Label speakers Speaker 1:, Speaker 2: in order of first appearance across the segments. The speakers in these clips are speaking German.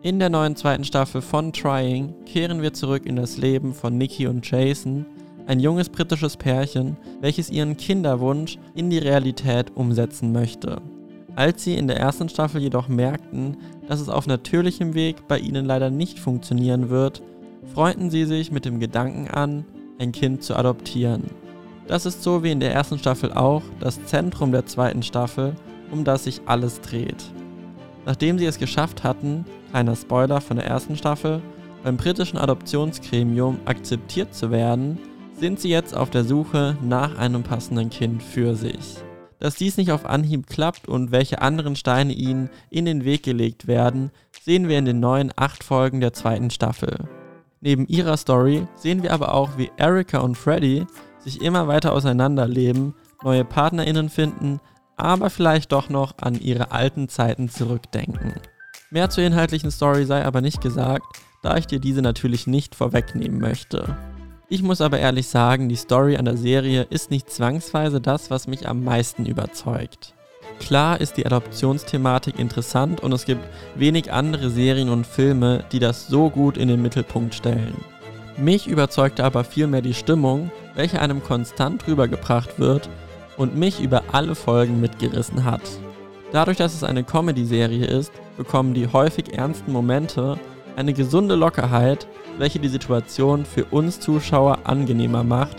Speaker 1: In der neuen zweiten Staffel von Trying kehren wir zurück in das Leben von Nikki und Jason, ein junges britisches Pärchen, welches ihren Kinderwunsch in die Realität umsetzen möchte. Als sie in der ersten Staffel jedoch merkten, dass es auf natürlichem Weg bei ihnen leider nicht funktionieren wird, freunden sie sich mit dem Gedanken an, ein Kind zu adoptieren. Das ist so wie in der ersten Staffel auch das Zentrum der zweiten Staffel, um das sich alles dreht. Nachdem sie es geschafft hatten, kleiner Spoiler von der ersten Staffel, beim britischen Adoptionsgremium akzeptiert zu werden, sind sie jetzt auf der Suche nach einem passenden Kind für sich. Dass dies nicht auf Anhieb klappt und welche anderen Steine ihnen in den Weg gelegt werden, sehen wir in den neuen acht Folgen der zweiten Staffel. Neben ihrer Story sehen wir aber auch, wie Erika und Freddy sich immer weiter auseinanderleben, neue PartnerInnen finden, aber vielleicht doch noch an ihre alten Zeiten zurückdenken. Mehr zur inhaltlichen Story sei aber nicht gesagt, da ich dir diese natürlich nicht vorwegnehmen möchte. Ich muss aber ehrlich sagen, die Story an der Serie ist nicht zwangsweise das, was mich am meisten überzeugt. Klar ist die Adoptionsthematik interessant und es gibt wenig andere Serien und Filme, die das so gut in den Mittelpunkt stellen. Mich überzeugte aber vielmehr die Stimmung, welche einem konstant rübergebracht wird und mich über alle Folgen mitgerissen hat. Dadurch, dass es eine Comedy-Serie ist, bekommen die häufig ernsten Momente eine gesunde Lockerheit, welche die Situation für uns Zuschauer angenehmer macht,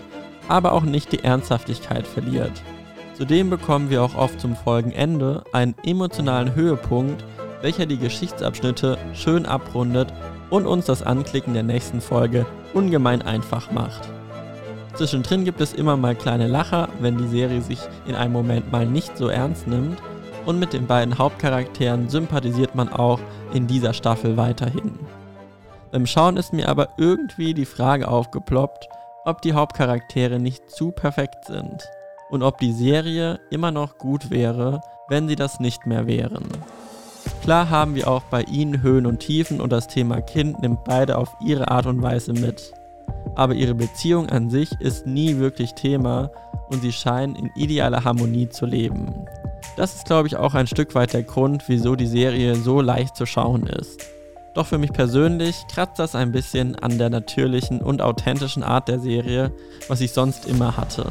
Speaker 1: aber auch nicht die Ernsthaftigkeit verliert. Zudem bekommen wir auch oft zum Folgenende einen emotionalen Höhepunkt, welcher die Geschichtsabschnitte schön abrundet und uns das Anklicken der nächsten Folge ungemein einfach macht. Zwischendrin gibt es immer mal kleine Lacher, wenn die Serie sich in einem Moment mal nicht so ernst nimmt. Und mit den beiden Hauptcharakteren sympathisiert man auch in dieser Staffel weiterhin. Beim Schauen ist mir aber irgendwie die Frage aufgeploppt, ob die Hauptcharaktere nicht zu perfekt sind und ob die Serie immer noch gut wäre, wenn sie das nicht mehr wären. Klar haben wir auch bei ihnen Höhen und Tiefen und das Thema Kind nimmt beide auf ihre Art und Weise mit aber ihre Beziehung an sich ist nie wirklich Thema und sie scheinen in idealer Harmonie zu leben. Das ist, glaube ich, auch ein Stück weit der Grund, wieso die Serie so leicht zu schauen ist. Doch für mich persönlich kratzt das ein bisschen an der natürlichen und authentischen Art der Serie, was ich sonst immer hatte.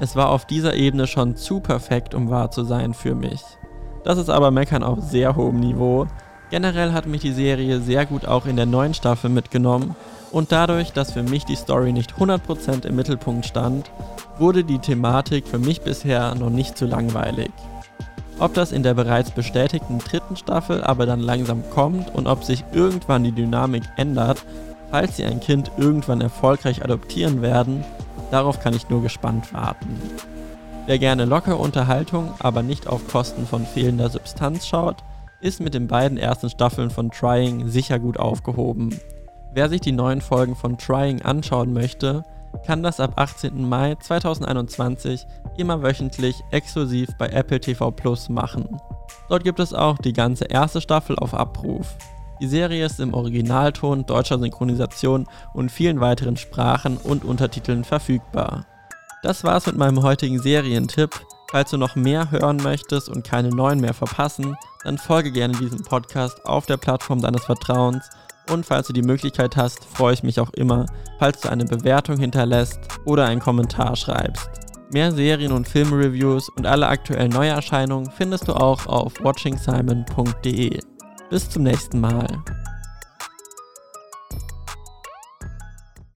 Speaker 1: Es war auf dieser Ebene schon zu perfekt, um wahr zu sein für mich. Das ist aber Meckern auf sehr hohem Niveau. Generell hat mich die Serie sehr gut auch in der neuen Staffel mitgenommen und dadurch, dass für mich die Story nicht 100% im Mittelpunkt stand, wurde die Thematik für mich bisher noch nicht zu langweilig. Ob das in der bereits bestätigten dritten Staffel aber dann langsam kommt und ob sich irgendwann die Dynamik ändert, falls sie ein Kind irgendwann erfolgreich adoptieren werden, darauf kann ich nur gespannt warten. Wer gerne lockere Unterhaltung, aber nicht auf Kosten von fehlender Substanz schaut, ist mit den beiden ersten Staffeln von Trying sicher gut aufgehoben. Wer sich die neuen Folgen von Trying anschauen möchte, kann das ab 18. Mai 2021 immer wöchentlich exklusiv bei Apple TV Plus machen. Dort gibt es auch die ganze erste Staffel auf Abruf. Die Serie ist im Originalton, deutscher Synchronisation und vielen weiteren Sprachen und Untertiteln verfügbar. Das war's mit meinem heutigen Serientipp. Falls du noch mehr hören möchtest und keine neuen mehr verpassen, dann folge gerne diesem Podcast auf der Plattform deines Vertrauens und falls du die Möglichkeit hast, freue ich mich auch immer, falls du eine Bewertung hinterlässt oder einen Kommentar schreibst. Mehr Serien- und Filmreviews und alle aktuellen Neuerscheinungen findest du auch auf watchingsimon.de. Bis zum nächsten Mal.